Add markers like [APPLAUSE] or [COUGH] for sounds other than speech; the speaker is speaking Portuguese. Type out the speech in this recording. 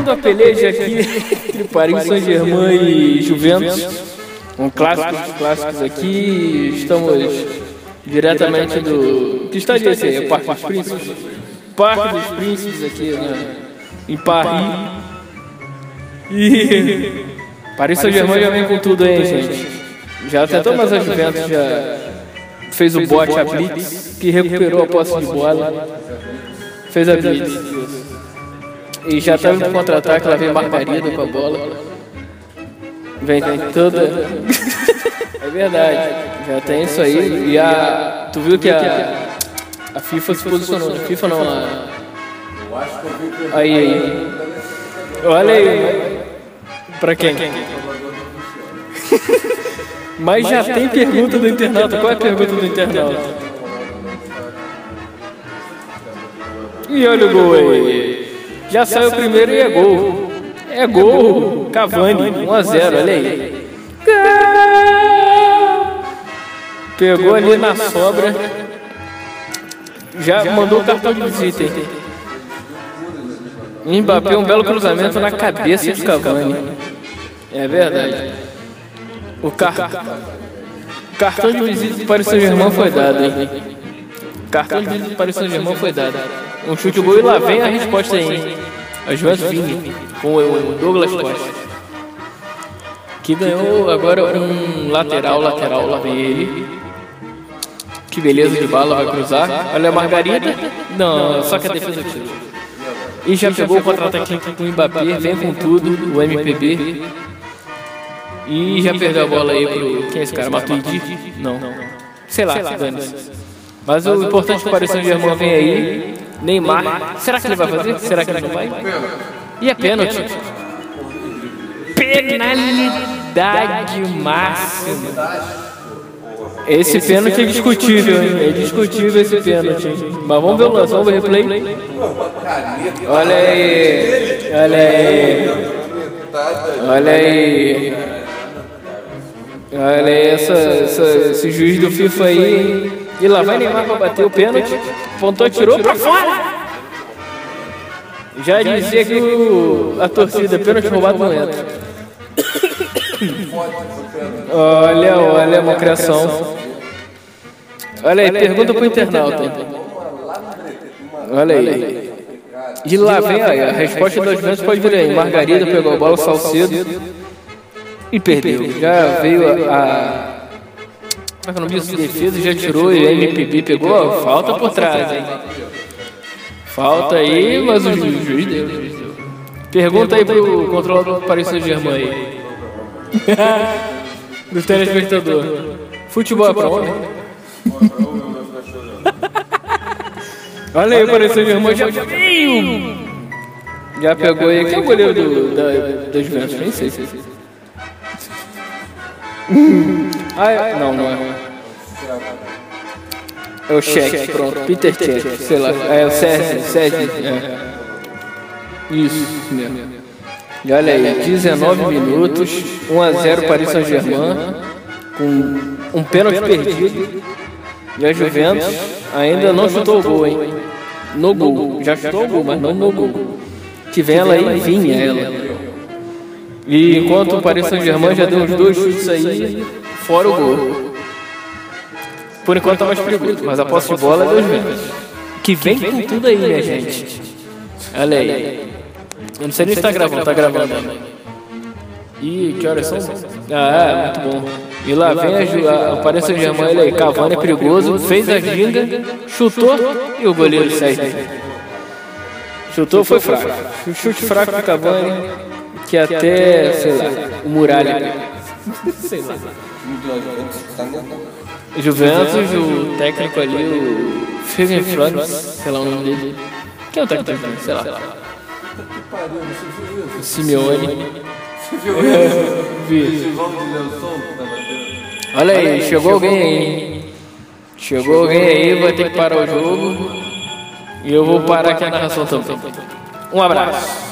Tendo a peleja aqui entre Paris Saint-Germain e Juventus, um clássico dos clássicos aqui, estamos diretamente do... Que estádio é esse aí? É Parque dos Príncipes? Parque dos Príncipes aqui né? em Paris. E [LAUGHS] Paris Saint-Germain já vem com tudo aí, gente. Já tentou, mas a Juventus já fez o bote a Blitz, que recuperou a posse de bola. Fez a Blitz. E já tá no contra-ataque, lá vem Margarida com a bola. Vem, vem toda. [LAUGHS] é verdade. Já tem isso aí. E a. Tu viu que a. A FIFA se posicionou. A FIFA não, a. Aí, aí. Olha aí. Pra quem? [LAUGHS] Mas já tem pergunta do internauta. Qual é a pergunta do internauta? E olha o gol aí. Já saiu o primeiro e é gol. É gol. Cavani, 1 a 0 olha aí. Pegou ali na sobra. Já mandou o cartão de visita. Mbappé, um belo cruzamento na cabeça de Cavani. É verdade. O car... cartão de visita para o Saint-Germain foi dado, hein? Cartão de visita para o Saint-Germain foi dado. Um chute gol e lá vem a resposta aí? A Juventus Vini com o Douglas Costa. Que ganhou agora um lateral, lateral, lá vem ele. Que beleza de bala, vai cruzar. Olha a Margarida. Não, só que a defesa. E já pegou o contra-ataque com o Mbappé, vem com tudo, o MPB. E já perdeu a bola aí pro. Quem é esse cara? Matuidi? Não. Sei lá, dane Mas o importante para o Saint-Germain vem aí. Neymar. Será que ele vai fazer? Será que ele não vai? E é pênalti. Penalidade máxima. Esse pênalti é discutível, hein? É discutível esse pênalti. Mas vamos ver o lance, vamos ver o replay. Olha aí. Olha aí. Olha aí. Olha aí essa, essa, esse juiz do FIFA aí. E lá vai Neymar pra bater o pênalti. Pontou, tirou pra fora. Já dizia que o, a torcida pênalti roubado não entra. Olha, olha a mocriação. Olha aí, pergunta pro internauta. Olha aí. De lá vem aí, a resposta das vezes pode vir aí. Margarida pegou a bola, Salcedo e perdeu. Já veio a. como é que é o nome disso? Defesa já tirou e a MPB pegou a falta por trás, hein? Falta aí, mas o juiz, juiz deu. Pergunta aí pro controlador do Paris Saint-Germain aí. [LAUGHS] Do telespectador. Futebol é pra homem? [LAUGHS] Olha aí, o Paris Saint-Germain já veio! Já pegou aí. Quem é o goleiro do, da, da Juventus? Nem sei. Ah, é, não, não é. É o Cheque, pronto. Peter Cheque, sei lá. É o Sérgio, Sérgio. É. Isso mesmo. E olha aí, 19 minutos, 1 a 0 Paris Saint-Germain, com um pênalti perdido. E a Juventus ainda não chutou o gol, hein? No gol. Já chutou o gol, mas não no gol. Que vem ela aí, vinha ela. E enquanto o Paris Saint-Germain já deu uns dois chutes aí, fora o gol. Por enquanto tá mais perigoso, mas a posse de bola é dos Juventus. Que vem com tudo aí, minha gente. Olha aí. Eu não sei nem se tá gravando, tá gravando. Ih, que horas são? Ah, é, muito bom. E lá vem a, a, Paris Saint-Germain, ele aí, Cavani é perigoso, fez a ginga, chutou e o goleiro sai. Chutou, foi fraco. Chute fraco do Cavani, que até, sei lá, o Muralha. sei lá. Juventus, o técnico ali, o Fergen Flores, sei lá o nome dele. Quem é o técnico? Sei lá. O Simeone. [LAUGHS] Vi. Olha aí, chegou alguém aí. Chegou alguém aí, vai ter que parar o jogo. E eu vou parar aqui a narração também. Um abraço.